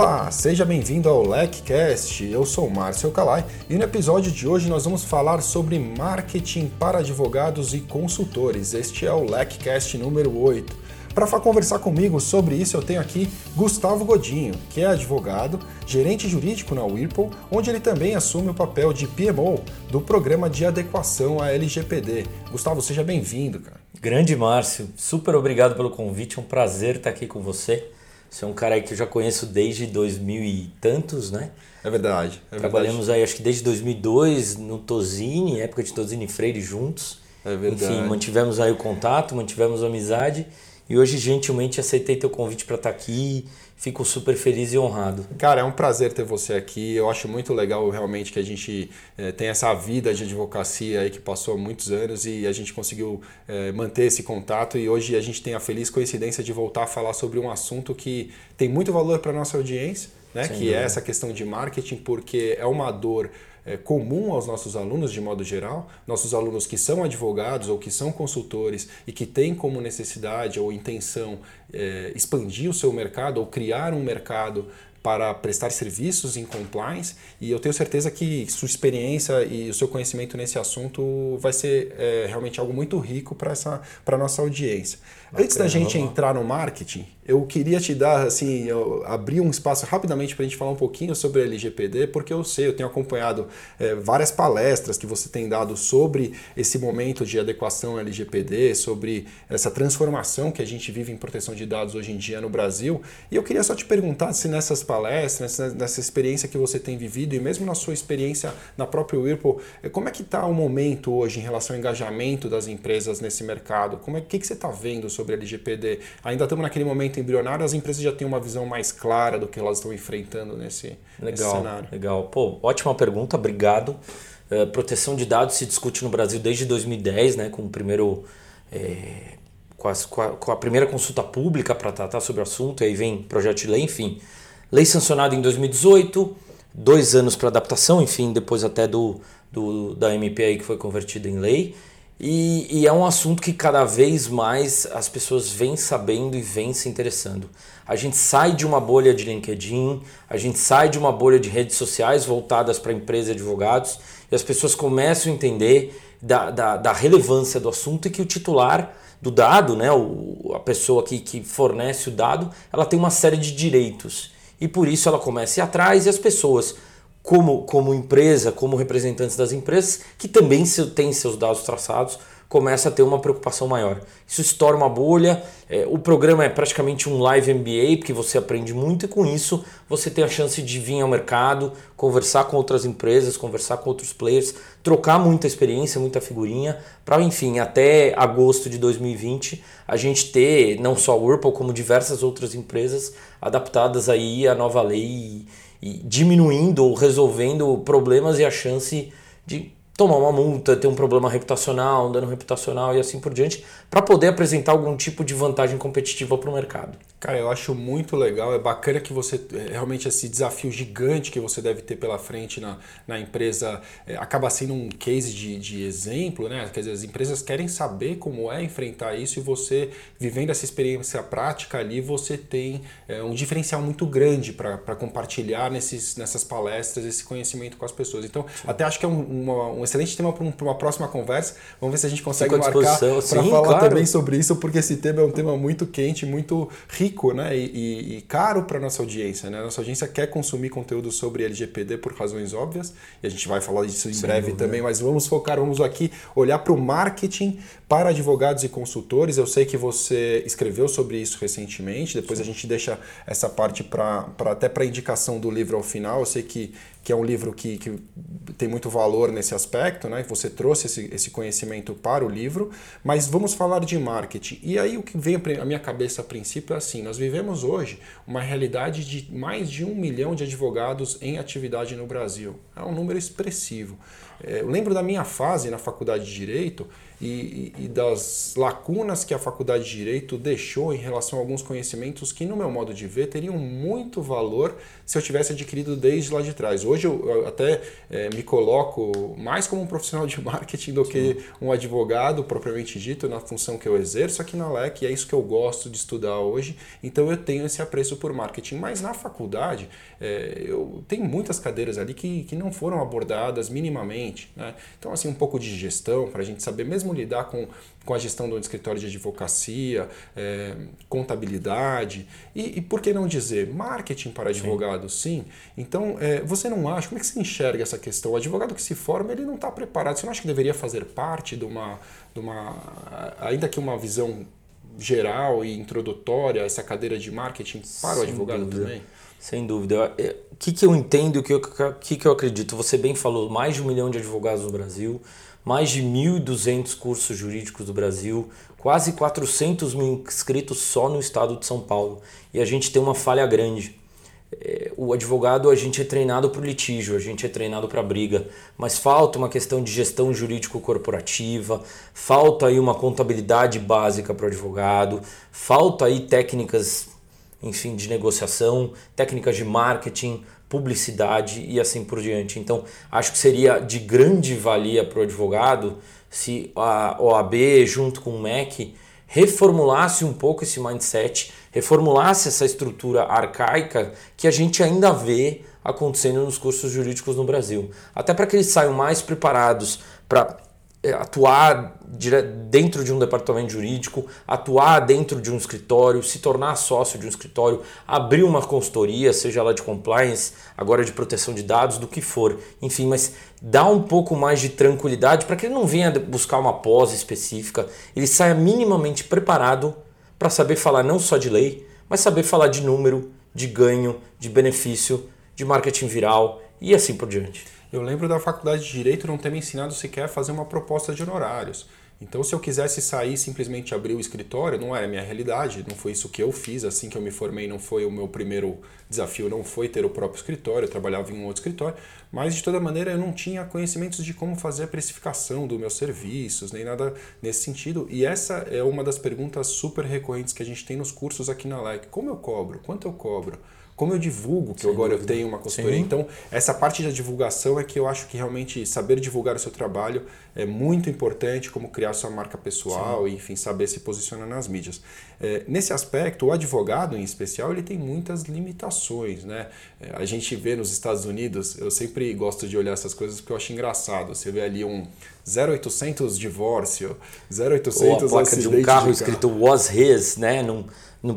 Olá, seja bem-vindo ao LecCast. Eu sou Márcio Calai e no episódio de hoje nós vamos falar sobre marketing para advogados e consultores. Este é o LecCast número 8. Para conversar comigo sobre isso, eu tenho aqui Gustavo Godinho, que é advogado, gerente jurídico na Whirlpool, onde ele também assume o papel de PMO do programa de adequação à LGPD. Gustavo, seja bem-vindo, cara. Grande Márcio, super obrigado pelo convite, é um prazer estar aqui com você. Você é um cara que eu já conheço desde 2000 e tantos, né? É verdade. É Trabalhamos verdade. aí, acho que desde 2002 no Tosini, época de Tosini e Freire juntos. É verdade. Enfim, mantivemos aí o contato, mantivemos a amizade. E hoje, gentilmente, aceitei teu convite para estar aqui. Fico super feliz e honrado. Cara, é um prazer ter você aqui. Eu acho muito legal realmente que a gente é, tem essa vida de advocacia aí que passou muitos anos e a gente conseguiu é, manter esse contato. E hoje a gente tem a feliz coincidência de voltar a falar sobre um assunto que tem muito valor para a nossa audiência, né? que dúvida. é essa questão de marketing, porque é uma dor é, comum aos nossos alunos de modo geral, nossos alunos que são advogados ou que são consultores e que têm como necessidade ou intenção é, expandir o seu mercado ou criar um mercado para prestar serviços em compliance e eu tenho certeza que sua experiência e o seu conhecimento nesse assunto vai ser é, realmente algo muito rico para essa para nossa audiência. Bacana, Antes da gente entrar no marketing, eu queria te dar assim, abrir um espaço rapidamente para a gente falar um pouquinho sobre a LGPD, porque eu sei, eu tenho acompanhado é, várias palestras que você tem dado sobre esse momento de adequação LGPD, sobre essa transformação que a gente vive em proteção de dados hoje em dia no Brasil. E eu queria só te perguntar se nessas palestras, nessa experiência que você tem vivido e mesmo na sua experiência na própria Whirlpool, como é que está o momento hoje em relação ao engajamento das empresas nesse mercado? Como é que, que você está vendo sobre a LGPD? Ainda estamos naquele momento embrionário, as empresas já têm uma visão mais clara do que elas estão enfrentando nesse, legal, nesse cenário. Legal, pô, ótima pergunta, obrigado. Uh, proteção de dados se discute no Brasil desde 2010, né, com o primeiro é, com, as, com, a, com, a, primeira consulta pública para tratar sobre o assunto, aí vem projeto de lei, enfim. Lei sancionada em 2018, dois anos para adaptação, enfim, depois até do, do da MP aí que foi convertida em lei. E, e, é um assunto que cada vez mais as pessoas vêm sabendo e vêm se interessando. A gente sai de uma bolha de LinkedIn, a gente sai de uma bolha de redes sociais voltadas para empresas e advogados e as pessoas começam a entender da, da, da relevância do assunto e que o titular do dado, né, o, a pessoa que, que fornece o dado, ela tem uma série de direitos e por isso ela começa a ir atrás e as pessoas, como, como empresa, como representantes das empresas, que também têm seus dados traçados, começa a ter uma preocupação maior. Isso estoura uma bolha, é, o programa é praticamente um live MBA, porque você aprende muito e com isso você tem a chance de vir ao mercado, conversar com outras empresas, conversar com outros players, trocar muita experiência, muita figurinha, para enfim, até agosto de 2020 a gente ter não só a Whirlpool, como diversas outras empresas adaptadas aí à nova lei diminuindo ou resolvendo problemas e a chance de tomar uma multa, ter um problema reputacional, um dano reputacional e assim por diante, para poder apresentar algum tipo de vantagem competitiva para o mercado. Cara, eu acho muito legal, é bacana que você, é, realmente esse desafio gigante que você deve ter pela frente na, na empresa, é, acaba sendo um case de, de exemplo, né? Quer dizer, as empresas querem saber como é enfrentar isso e você, vivendo essa experiência prática ali, você tem é, um diferencial muito grande para compartilhar nesses, nessas palestras esse conhecimento com as pessoas. Então, até acho que é um, uma, um excelente tema para um, uma próxima conversa. Vamos ver se a gente consegue marcar para falar claro. também sobre isso, porque esse tema é um tema muito quente, muito rico né? e, e, e caro para nossa audiência. Né? Nossa audiência quer consumir conteúdo sobre LGPD por razões óbvias, e a gente vai falar disso em breve também, mas vamos focar, vamos aqui olhar para o marketing para advogados e consultores. Eu sei que você escreveu sobre isso recentemente, depois Sim. a gente deixa essa parte para até para indicação do livro ao final. Eu sei que que é um livro que, que tem muito valor nesse aspecto, né? Você trouxe esse, esse conhecimento para o livro, mas vamos falar de marketing. E aí o que vem à minha cabeça a princípio é assim: nós vivemos hoje uma realidade de mais de um milhão de advogados em atividade no Brasil. É um número expressivo. É, eu lembro da minha fase na faculdade de Direito, e, e, das lacunas que a faculdade de Direito deixou em relação a alguns conhecimentos que, no meu modo de ver, teriam muito valor se eu tivesse adquirido desde lá de trás. Hoje eu, até é, me coloco mais como um profissional de marketing do Sim. que um advogado propriamente dito na função que eu exerço aqui na LEC, e é isso que eu gosto de estudar hoje, então eu tenho esse apreço por marketing. Mas na faculdade, é, eu tenho muitas cadeiras ali que, que não foram abordadas minimamente. Né? Então, assim, um pouco de gestão, para a gente saber mesmo lidar com, com a gestão de um escritório de advocacia, é, contabilidade e, e, por que não dizer, marketing para advogados, sim. sim. Então, é, você não acha, como é que você enxerga essa questão? O advogado que se forma, ele não está preparado. Você não acha que deveria fazer parte de uma, de uma ainda que uma visão geral e introdutória, essa cadeira de marketing para Sem o advogado dúvida. também? Sem dúvida. O que, que eu entendo, o que, eu, que, que eu acredito? Você bem falou, mais de um milhão de advogados no Brasil, mais de 1.200 cursos jurídicos do Brasil, quase 400 mil inscritos só no estado de São Paulo. E a gente tem uma falha grande. É, o advogado, a gente é treinado para o litígio, a gente é treinado para a briga, mas falta uma questão de gestão jurídico-corporativa, falta aí uma contabilidade básica para o advogado, falta aí técnicas, enfim, de negociação, técnicas de marketing, publicidade e assim por diante. Então, acho que seria de grande valia para o advogado se a OAB, junto com o MEC, reformulasse um pouco esse mindset, reformulasse essa estrutura arcaica que a gente ainda vê acontecendo nos cursos jurídicos no Brasil. Até para que eles saiam mais preparados para atuar dentro de um departamento jurídico, atuar dentro de um escritório, se tornar sócio de um escritório, abrir uma consultoria, seja ela de compliance, agora de proteção de dados, do que for. Enfim, mas dá um pouco mais de tranquilidade para que ele não venha buscar uma pós específica, ele saia minimamente preparado para saber falar não só de lei, mas saber falar de número, de ganho, de benefício, de marketing viral e assim por diante. Eu lembro da faculdade de Direito não ter me ensinado sequer a fazer uma proposta de honorários. Então, se eu quisesse sair simplesmente abrir o escritório, não era a minha realidade, não foi isso que eu fiz. Assim que eu me formei, não foi o meu primeiro desafio, não foi ter o próprio escritório, eu trabalhava em um outro escritório, mas de toda maneira eu não tinha conhecimentos de como fazer a precificação dos meus serviços, nem nada nesse sentido. E essa é uma das perguntas super recorrentes que a gente tem nos cursos aqui na LEC: como eu cobro? Quanto eu cobro? como eu divulgo, que Sem agora dúvida. eu tenho uma consultoria. Sim. Então, essa parte da divulgação é que eu acho que realmente saber divulgar o seu trabalho é muito importante, como criar sua marca pessoal Sim. e, enfim, saber se posicionar nas mídias. É, nesse aspecto, o advogado, em especial, ele tem muitas limitações, né? É, a gente vê nos Estados Unidos, eu sempre gosto de olhar essas coisas porque eu acho engraçado. Você vê ali um 0800 divórcio, 0800 Ou a placa de um carro de escrito was his, né? Num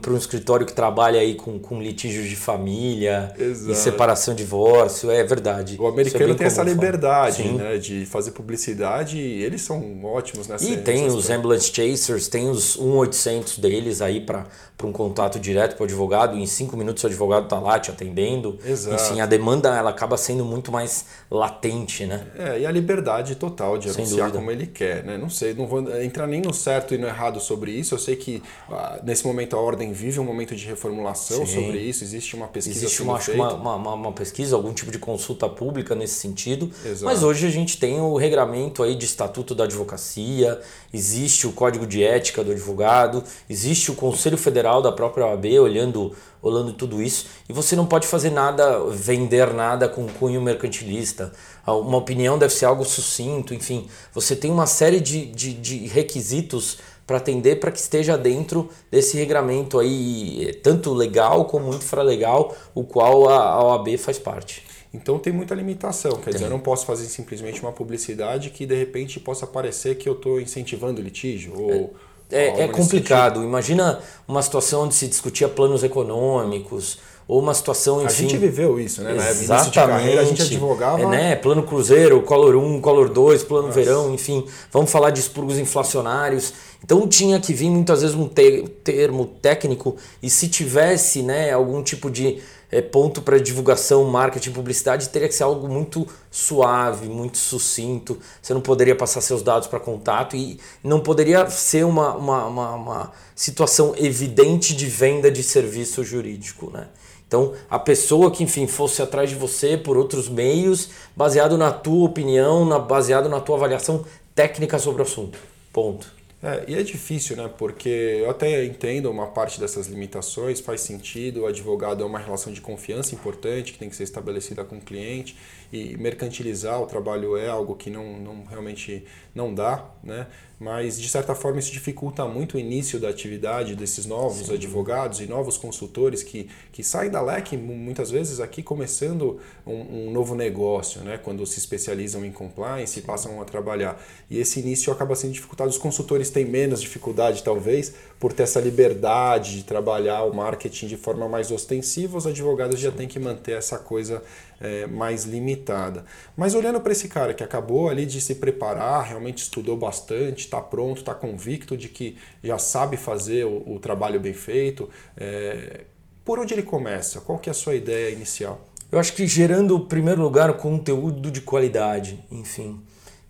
para um escritório que trabalha aí com, com litígios de família Exato. e separação, divórcio, é verdade. O americano é tem essa liberdade né, de fazer publicidade e eles são ótimos nessa E tem os ambulance chasers, tem os 1800 deles aí para um contato direto com o advogado, em cinco minutos o advogado está lá te atendendo. Exato. Enfim, a demanda ela acaba sendo muito mais latente, né? É, e a liberdade total de Sem anunciar dúvida. como ele quer, né? Não sei, não vou entrar nem no certo e no errado sobre isso, eu sei que ah, nesse momento a hora Ordem vive um momento de reformulação Sim. sobre isso? Existe uma pesquisa Existe uma, uma, uma, uma, pesquisa, algum tipo de consulta pública nesse sentido. Exato. Mas hoje a gente tem o regramento aí de estatuto da advocacia, existe o código de ética do advogado, existe o Conselho Federal da própria OAB olhando, olhando tudo isso. E você não pode fazer nada, vender nada com cunho mercantilista. Uma opinião deve ser algo sucinto, enfim. Você tem uma série de, de, de requisitos para atender para que esteja dentro desse regramento aí, tanto legal como infralegal, o qual a OAB faz parte. Então tem muita limitação, quer tem. dizer, eu não posso fazer simplesmente uma publicidade que de repente possa parecer que eu estou incentivando litígio ou é, é, é complicado. Imagina uma situação onde se discutia planos econômicos, ou uma situação, enfim... A gente viveu isso, né? Exatamente. Na de carreira, a gente advogava... É, né? Plano Cruzeiro, Color 1, Color 2, Plano Nossa. Verão, enfim. Vamos falar de expurgos inflacionários. Então tinha que vir muitas vezes um te termo técnico e se tivesse né, algum tipo de é, ponto para divulgação, marketing, publicidade, teria que ser algo muito suave, muito sucinto. Você não poderia passar seus dados para contato e não poderia ser uma, uma, uma, uma situação evidente de venda de serviço jurídico. Né? Então, a pessoa que, enfim, fosse atrás de você por outros meios, baseado na tua opinião, na, baseado na tua avaliação técnica sobre o assunto. Ponto. É, e é difícil, né? Porque eu até entendo uma parte dessas limitações, faz sentido, o advogado é uma relação de confiança importante que tem que ser estabelecida com o cliente e mercantilizar o trabalho é algo que não, não realmente não dá, né? mas de certa forma isso dificulta muito o início da atividade desses novos Sim. advogados e novos consultores que, que saem da LEC muitas vezes aqui começando um, um novo negócio, né? quando se especializam em compliance e passam a trabalhar. E esse início acaba sendo dificultado. Os consultores têm menos dificuldade, talvez, por ter essa liberdade de trabalhar o marketing de forma mais ostensiva, os advogados já têm que manter essa coisa é, mais limitada. Mas olhando para esse cara que acabou ali de se preparar, realmente estudou bastante, está pronto, está convicto de que já sabe fazer o, o trabalho bem feito, é, por onde ele começa? Qual que é a sua ideia inicial? Eu acho que gerando, em primeiro lugar, conteúdo de qualidade, enfim.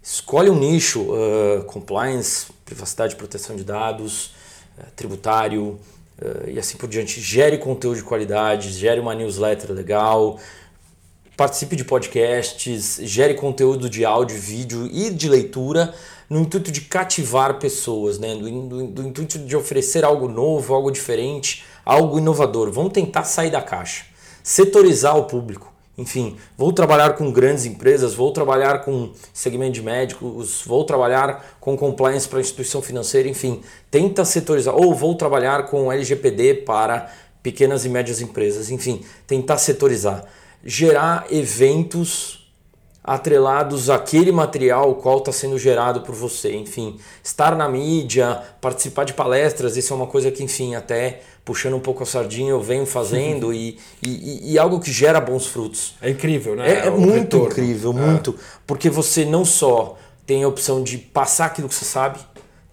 Escolhe um nicho, uh, compliance, privacidade proteção de dados, uh, tributário uh, e assim por diante. Gere conteúdo de qualidade, gere uma newsletter legal, participe de podcasts, gere conteúdo de áudio, vídeo e de leitura no intuito de cativar pessoas, né? do, do, do intuito de oferecer algo novo, algo diferente, algo inovador. Vamos tentar sair da caixa, setorizar o público. Enfim, vou trabalhar com grandes empresas, vou trabalhar com segmento de médicos, vou trabalhar com compliance para instituição financeira, enfim, tenta setorizar. Ou vou trabalhar com LGPD para pequenas e médias empresas, enfim, tentar setorizar gerar eventos atrelados àquele material qual está sendo gerado por você, enfim, estar na mídia, participar de palestras, isso é uma coisa que, enfim, até puxando um pouco a sardinha eu venho fazendo e, e, e, algo que gera bons frutos. É incrível, né? É, é muito retorno. incrível, é. muito, porque você não só tem a opção de passar aquilo que você sabe,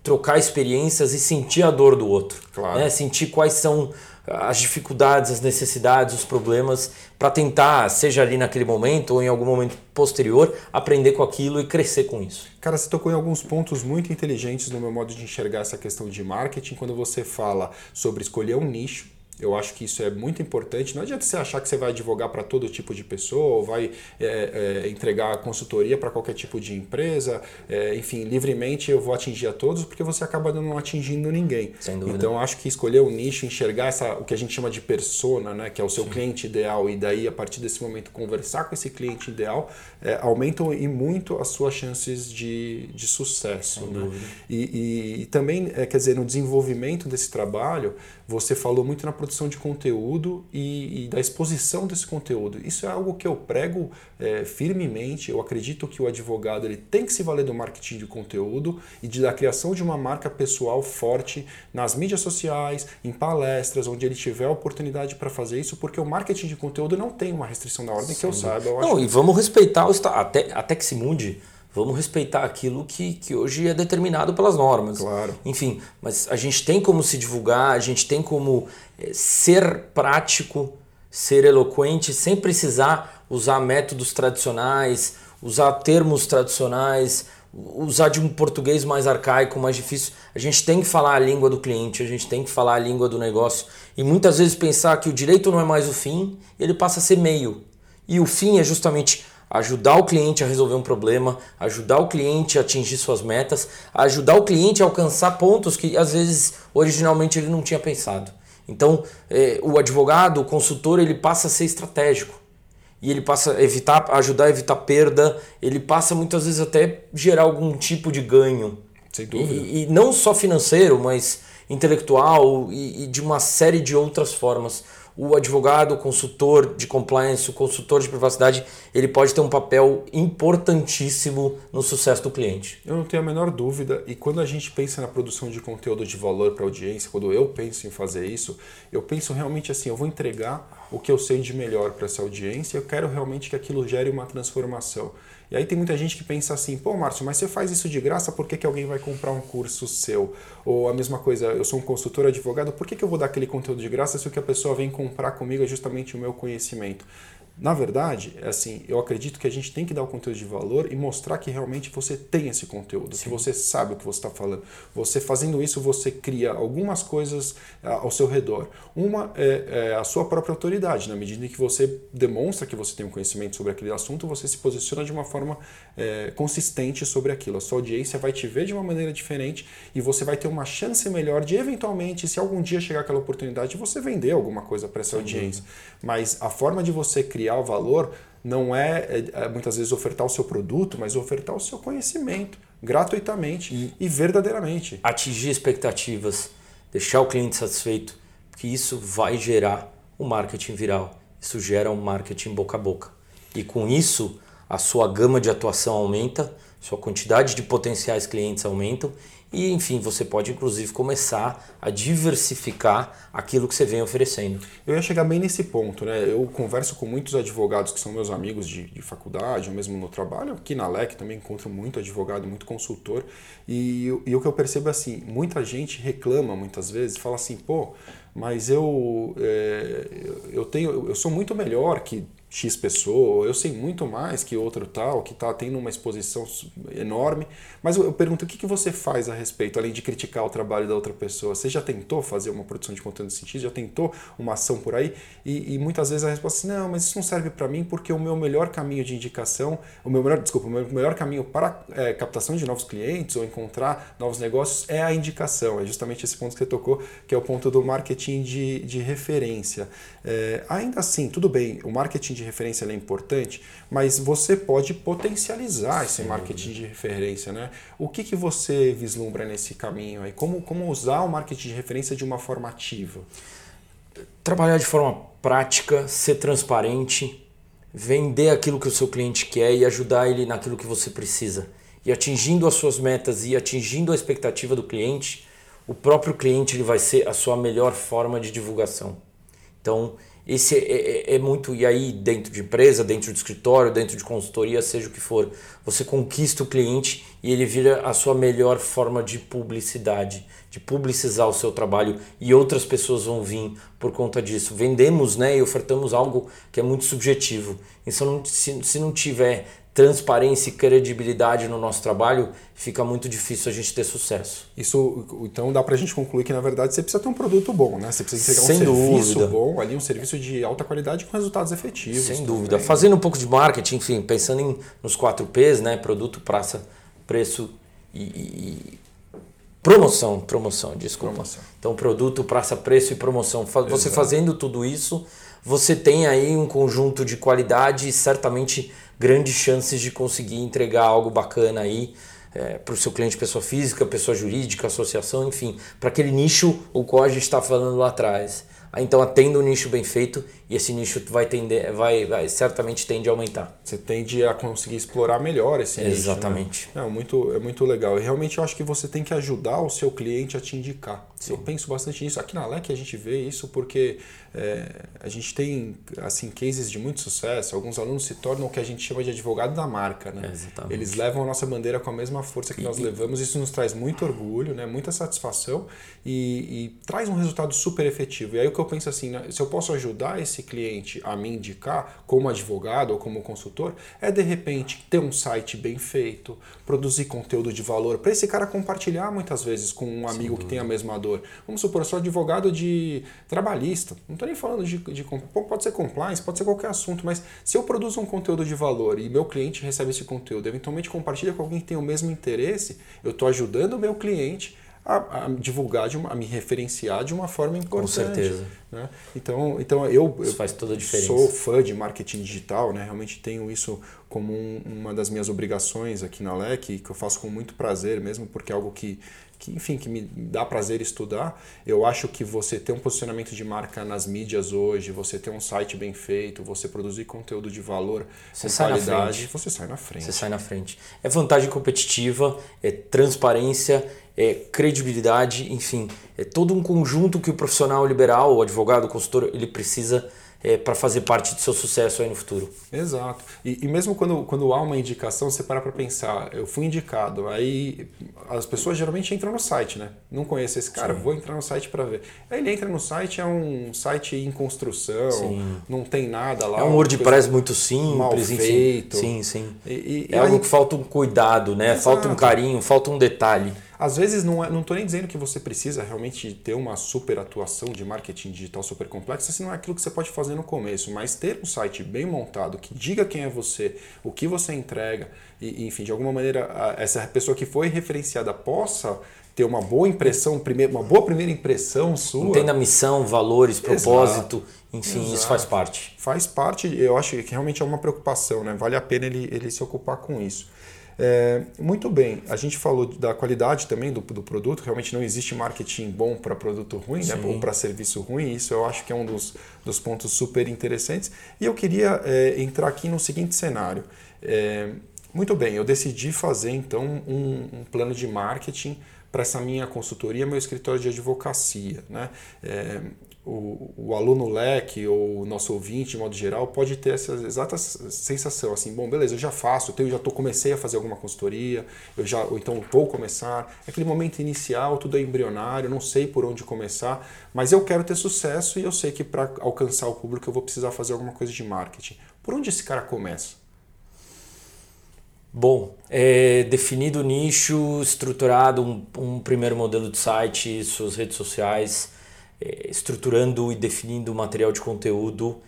trocar experiências e sentir a dor do outro, claro. né? sentir quais são as dificuldades, as necessidades, os problemas, para tentar, seja ali naquele momento ou em algum momento posterior, aprender com aquilo e crescer com isso. Cara, você tocou em alguns pontos muito inteligentes no meu modo de enxergar essa questão de marketing, quando você fala sobre escolher um nicho eu acho que isso é muito importante. Não adianta você achar que você vai advogar para todo tipo de pessoa ou vai é, é, entregar consultoria para qualquer tipo de empresa. É, enfim, livremente eu vou atingir a todos porque você acaba não atingindo ninguém. Sem dúvida. Então, acho que escolher um nicho, enxergar essa, o que a gente chama de persona, né, que é o seu Sim. cliente ideal, e daí, a partir desse momento, conversar com esse cliente ideal, é, aumentam e muito as suas chances de, de sucesso. Né? E, e, e, também, é, quer dizer, no desenvolvimento desse trabalho, você falou muito na produção de conteúdo e, e da exposição desse conteúdo. Isso é algo que eu prego é, firmemente. Eu acredito que o advogado ele tem que se valer do marketing de conteúdo e de, da criação de uma marca pessoal forte nas mídias sociais, em palestras, onde ele tiver a oportunidade para fazer isso, porque o marketing de conteúdo não tem uma restrição da ordem Sim. que eu saiba. Eu não, e vamos respeitar o até, até que se mude vamos respeitar aquilo que, que hoje é determinado pelas normas. Claro. Enfim, mas a gente tem como se divulgar, a gente tem como é, ser prático, ser eloquente, sem precisar usar métodos tradicionais, usar termos tradicionais, usar de um português mais arcaico, mais difícil. A gente tem que falar a língua do cliente, a gente tem que falar a língua do negócio. E muitas vezes pensar que o direito não é mais o fim, ele passa a ser meio. E o fim é justamente ajudar o cliente a resolver um problema, ajudar o cliente a atingir suas metas, ajudar o cliente a alcançar pontos que às vezes originalmente ele não tinha pensado. Então, eh, o advogado, o consultor, ele passa a ser estratégico e ele passa a evitar, ajudar a evitar perda, ele passa muitas vezes até gerar algum tipo de ganho. Sem dúvida. E, e não só financeiro, mas intelectual e, e de uma série de outras formas o advogado, o consultor de compliance, o consultor de privacidade, ele pode ter um papel importantíssimo no sucesso do cliente. Eu não tenho a menor dúvida. E quando a gente pensa na produção de conteúdo de valor para audiência, quando eu penso em fazer isso, eu penso realmente assim: eu vou entregar o que eu sei de melhor para essa audiência. Eu quero realmente que aquilo gere uma transformação. E aí tem muita gente que pensa assim, pô, Márcio, mas você faz isso de graça, por que, que alguém vai comprar um curso seu? Ou a mesma coisa, eu sou um consultor advogado, por que, que eu vou dar aquele conteúdo de graça se o que a pessoa vem comprar comigo é justamente o meu conhecimento? Na verdade, é assim, eu acredito que a gente tem que dar o conteúdo de valor e mostrar que realmente você tem esse conteúdo, Sim. que você sabe o que você está falando. Você fazendo isso, você cria algumas coisas ah, ao seu redor. Uma é, é, a sua própria autoridade, na medida em que você demonstra que você tem um conhecimento sobre aquele assunto, você se posiciona de uma forma é, consistente sobre aquilo. A sua audiência vai te ver de uma maneira diferente e você vai ter uma chance melhor de, eventualmente, se algum dia chegar aquela oportunidade, você vender alguma coisa para essa Sim. audiência. Mas a forma de você criar o valor não é, é, é, muitas vezes ofertar o seu produto, mas ofertar o seu conhecimento gratuitamente e, e verdadeiramente. Atingir expectativas, deixar o cliente satisfeito, porque isso vai gerar o um marketing viral. Isso gera um marketing boca a boca. E com isso, a sua gama de atuação aumenta, sua quantidade de potenciais clientes aumentam e, enfim, você pode inclusive começar a diversificar aquilo que você vem oferecendo. Eu ia chegar bem nesse ponto, né? Eu converso com muitos advogados que são meus amigos de, de faculdade, ou mesmo no trabalho. Aqui na LEC também encontro muito advogado, muito consultor. E, e o que eu percebo é assim: muita gente reclama muitas vezes, fala assim, pô, mas eu, é, eu tenho eu sou muito melhor que X pessoa, eu sei muito mais que outro tal, que está tendo uma exposição enorme, mas eu, pergunto o que, que você faz a respeito, além de criticar o trabalho da outra pessoa? Você já tentou fazer uma produção de conteúdo nesse sentido? Já tentou uma ação por aí? E, e muitas vezes a resposta é não, mas isso não serve para mim porque o meu melhor caminho de indicação, o meu melhor, desculpa, o meu melhor caminho para é, captação de novos clientes ou encontrar novos negócios é a indicação. É justamente esse ponto que você tocou, que é o ponto do marketing de, de referência. É, ainda assim, tudo bem, o marketing de de referência é importante, mas você pode potencializar esse marketing de referência. Né? O que, que você vislumbra nesse caminho aí? Como, como usar o marketing de referência de uma forma ativa? Trabalhar de forma prática, ser transparente, vender aquilo que o seu cliente quer e ajudar ele naquilo que você precisa. E atingindo as suas metas e atingindo a expectativa do cliente, o próprio cliente ele vai ser a sua melhor forma de divulgação. Então, esse é, é, é, muito. E aí, dentro de empresa, dentro de escritório, dentro de consultoria, seja o que for, você conquista o cliente e ele vira a sua melhor forma de publicidade, de publicizar o seu trabalho e outras pessoas vão vir por conta disso. Vendemos né, e ofertamos algo que é muito subjetivo. Então, se, se não tiver transparência e credibilidade no nosso trabalho, fica muito difícil a gente ter sucesso. Isso, então dá para a gente concluir que na verdade você precisa ter um produto bom, né? Você precisa entregar Sem um serviço dúvida. bom, ali um serviço de alta qualidade com resultados efetivos. Sem dúvida. Fazendo um pouco de marketing, enfim, pensando em, nos 4 P's, né? Produto, praça, preço e, e promoção, promoção, desculpa. Promoção. Então produto, praça, preço e promoção. Você Exato. fazendo tudo isso, você tem aí um conjunto de qualidade e certamente grandes chances de conseguir entregar algo bacana aí é, para o seu cliente pessoa física, pessoa jurídica, associação, enfim, para aquele nicho o qual a gente está falando lá atrás. Então atenda um nicho bem feito e esse nicho vai tender, vai, vai certamente tende a aumentar. Você tende a conseguir explorar melhor esse nicho. Né? Exatamente. Né? É muito, é muito legal. E realmente eu acho que você tem que ajudar o seu cliente a te indicar. Sim. Eu penso bastante nisso. Aqui na LEC a gente vê isso porque é, a gente tem assim cases de muito sucesso. Alguns alunos se tornam o que a gente chama de advogado da marca. Né? Eles levam a nossa bandeira com a mesma força que e, nós levamos. Isso nos traz muito orgulho, né? muita satisfação e, e traz um resultado super efetivo. E aí o que eu penso assim, né? se eu posso ajudar esse cliente a me indicar como advogado ou como consultor, é de repente ter um site bem feito, produzir conteúdo de valor para esse cara compartilhar muitas vezes com um amigo que tem a mesma dor Vamos supor, eu sou advogado de trabalhista, estou nem falando de, de. Pode ser compliance, pode ser qualquer assunto, mas se eu produzo um conteúdo de valor e meu cliente recebe esse conteúdo, eventualmente compartilha com alguém que tem o mesmo interesse, eu estou ajudando o meu cliente a, a, divulgar, de uma, a me referenciar de uma forma importante. Com certeza. Né? Então, então eu, isso faz toda a diferença. sou fã de marketing digital, né? realmente tenho isso como um, uma das minhas obrigações aqui na LEC, que eu faço com muito prazer mesmo, porque é algo que, que, enfim, que me dá prazer estudar. Eu acho que você ter um posicionamento de marca nas mídias hoje, você ter um site bem feito, você produzir conteúdo de valor você com qualidade, você sai na frente. Você sai na frente. É vantagem competitiva, é transparência, é credibilidade, enfim, é todo um conjunto que o profissional liberal, o advogado, o consultor, ele precisa é, para fazer parte do seu sucesso aí no futuro. Exato. E, e mesmo quando, quando há uma indicação, você para para pensar, eu fui indicado, aí as pessoas geralmente entram no site, né? Não conheço esse cara, Sim. vou entrar no site para ver. Aí ele entra no site, é um site em construção, sim. não tem nada lá. É um WordPress muito simples, mal feito. Sim, sim. E, e, é algo aí... que falta um cuidado, né? Exato. Falta um carinho, falta um detalhe. Às vezes não é, não estou nem dizendo que você precisa realmente ter uma super atuação de marketing digital super complexa, se não é aquilo que você pode fazer no começo, mas ter um site bem montado que diga quem é você, o que você entrega, e enfim, de alguma maneira essa pessoa que foi referenciada possa ter uma boa impressão, uma boa primeira impressão sua. Entenda missão, valores, propósito, Exato. enfim, Exato. isso faz parte. Faz parte, eu acho que realmente é uma preocupação, né? Vale a pena ele, ele se ocupar com isso. É, muito bem, a gente falou da qualidade também do, do produto, realmente não existe marketing bom para produto ruim, né, ou para serviço ruim, isso eu acho que é um dos, dos pontos super interessantes. E eu queria é, entrar aqui no seguinte cenário. É, muito bem, eu decidi fazer então um, um plano de marketing para essa minha consultoria, meu escritório de advocacia. Né? O, o, aluno leque ou o nosso ouvinte, de modo geral, pode ter essa exata sensação, assim, bom, beleza, eu já faço, eu já tô, comecei a fazer alguma consultoria, eu já, ou então vou começar, aquele momento inicial, tudo é embrionário, não sei por onde começar, mas eu quero ter sucesso e eu sei que para alcançar o público eu vou precisar fazer alguma coisa de marketing. Por onde esse cara começa? Bom, é definido o nicho, estruturado um, um primeiro modelo de site, suas redes sociais, estruturando e definindo o material de conteúdo,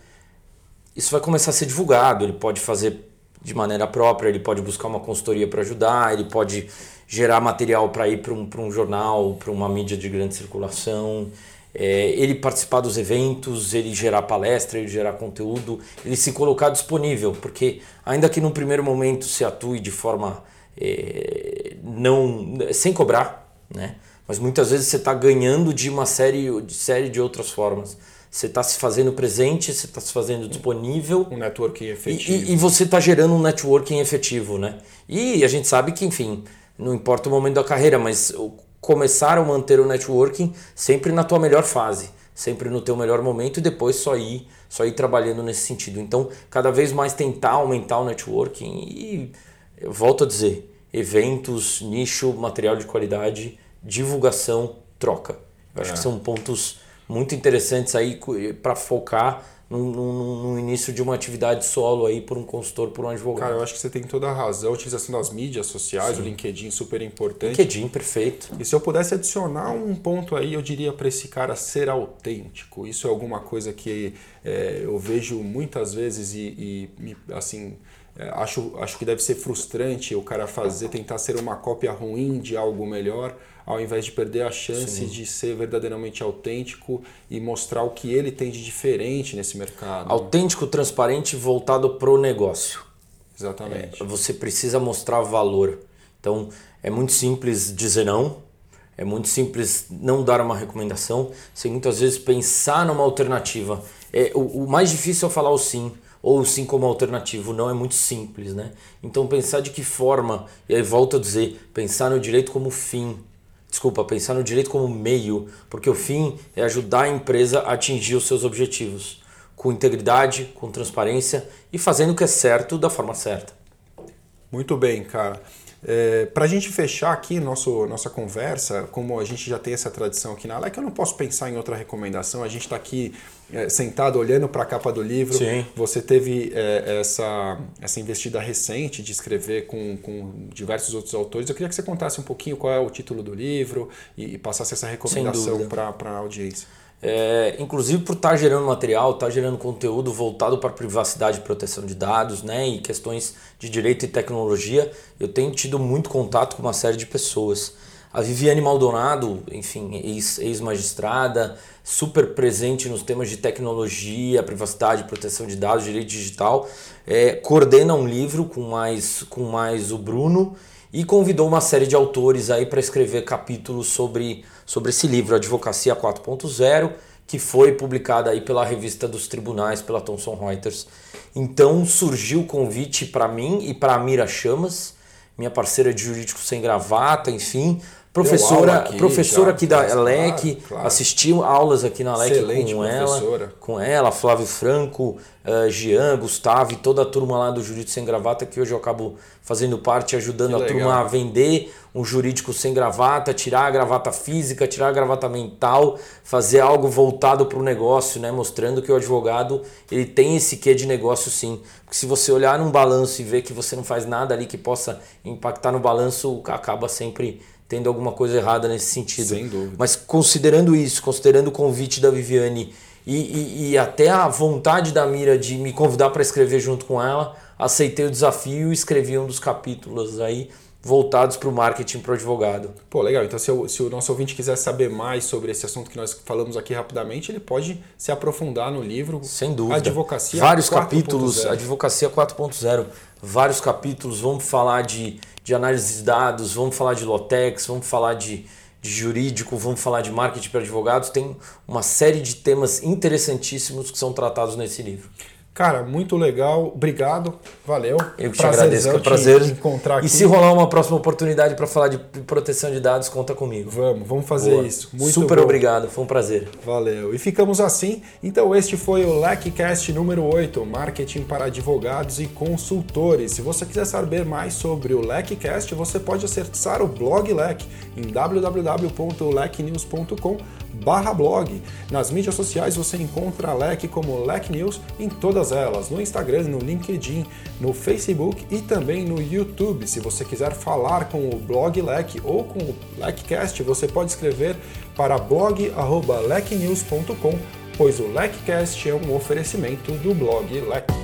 isso vai começar a ser divulgado. Ele pode fazer de maneira própria, ele pode buscar uma consultoria para ajudar, ele pode gerar material para ir para um, um jornal, para uma mídia de grande circulação, é, ele participar dos eventos, ele gerar palestra, ele gerar conteúdo, ele se colocar disponível, porque ainda que no primeiro momento se atue de forma é, não sem cobrar, né? Mas muitas vezes você está ganhando de uma série de, série de outras formas. Você está se fazendo presente, você está se fazendo disponível. Um networking efetivo. E, e, você está gerando um networking efetivo, né? E a gente sabe que, enfim, não importa o momento da carreira, mas começar a manter o networking sempre na tua melhor fase, sempre no teu melhor momento e depois só ir, só ir trabalhando nesse sentido. Então, cada vez mais tentar aumentar o networking e, eu volto a dizer, eventos, nicho, material de qualidade divulgação, troca. Eu acho é. que são pontos muito interessantes aí para focar no, início de uma atividade solo aí por um consultor, por um advogado. Cara, eu acho que você tem toda a razão. A utilização das mídias sociais, Sim. o LinkedIn super importante. LinkedIn, perfeito. E se eu pudesse adicionar um ponto aí, eu diria para esse cara ser autêntico. Isso é alguma coisa que é, eu vejo muitas vezes e, e assim acho, acho que deve ser frustrante o cara fazer, tentar ser uma cópia ruim de algo melhor, ao invés de perder a chance Sim. de ser verdadeiramente autêntico e mostrar o que ele tem de diferente nesse mercado. Autêntico, transparente, voltado para o negócio. Exatamente. É, você precisa mostrar valor. Então, é muito simples dizer não, é muito simples não dar uma recomendação, sem muitas vezes pensar numa alternativa. É, o, o mais difícil é falar o sim ou sim como alternativo, não é muito simples, né? Então pensar de que forma, e aí volto a dizer, pensar no direito como fim, desculpa, pensar no direito como meio, porque o fim é ajudar a empresa a atingir os seus objetivos, com integridade, com transparência e fazendo o que é certo da forma certa. Muito bem, cara. É, Para a gente fechar aqui nosso, nossa conversa, como a gente já tem essa tradição aqui na Alec, eu não posso pensar em outra recomendação. A gente está aqui é, sentado olhando para a capa do livro. Sim. Você teve é, essa, essa investida recente de escrever com, com diversos outros autores. Eu queria que você contasse um pouquinho qual é o título do livro e, e passasse essa recomendação para a audiência. É, inclusive por estar tá gerando material, estar tá gerando conteúdo voltado para privacidade e proteção de dados, né, e questões de direito e tecnologia, eu tenho tido muito contato com uma série de pessoas. A Viviane Maldonado, enfim, ex-magistrada, super presente nos temas de tecnologia, privacidade, proteção de dados, direito digital, é, coordena um livro com mais, com mais o Bruno e convidou uma série de autores aí para escrever capítulos sobre, sobre esse livro, Advocacia 4.0, que foi publicada aí pela revista dos tribunais, pela Thomson Reuters. Então surgiu o convite para mim e para a Mira Chamas, minha parceira de jurídico sem gravata, enfim, Professora, aqui, professora já, aqui da claro, LEC, claro. assistiu aulas aqui na LEC Excelente com ela, professora. com ela, Flávio Franco, uh, Jean, Gustavo e toda a turma lá do Jurídico Sem Gravata, que hoje eu acabo fazendo parte, ajudando Que a legal. turma a vender um jurídico sem gravata, tirar a gravata física, tirar a gravata mental, fazer algo voltado para o negócio, né? mostrando que o advogado ele tem esse quê de negócio sim. Porque se você olhar num balanço e ver que você não faz nada ali que possa impactar no balanço, acaba sempre tendo alguma coisa errada nesse sentido. Sem dúvida. Mas considerando isso, considerando o convite da Viviane e, e, e até a vontade da Mira de me convidar para escrever junto com ela, aceitei o desafio e escrevi um dos capítulos aí voltados para o marketing para o advogado. Pô, legal. Então, se o, se o nosso ouvinte quiser saber mais sobre esse assunto que nós falamos aqui rapidamente, ele pode se aprofundar no livro. Sem dúvida. Advocacia Vários 4.0. capítulos, Advocacia 4.0. Vários capítulos. Vamos falar de, de análise de dados, vamos falar de Lotex, vamos falar de, de jurídico, vamos falar de marketing para advogados. Tem uma série de temas interessantíssimos que são tratados nesse livro. Cara, muito legal. Obrigado. Valeu. Eu que te agradeço, que é um prazer. encontrar aqui. E se rolar uma próxima oportunidade para falar de proteção de dados, conta comigo. Vamos, vamos fazer Boa. isso. Muito Super bom. obrigado, foi um prazer. Valeu. E ficamos assim. Então, este foi o LECcast número 8, Marketing para Advogados e Consultores. Se você quiser saber mais sobre o LECcast, você pode acessar o blog LEC em www.lecnews.com barra blog. Nas mídias sociais você encontra a LEC como LEC News em todas elas, no Instagram, no LinkedIn, no Facebook e também no YouTube. Se você quiser falar com o blog LEC ou com o LECcast, você pode escrever para blog.lecnews.com, pois o LECcast é um oferecimento do blog LEC.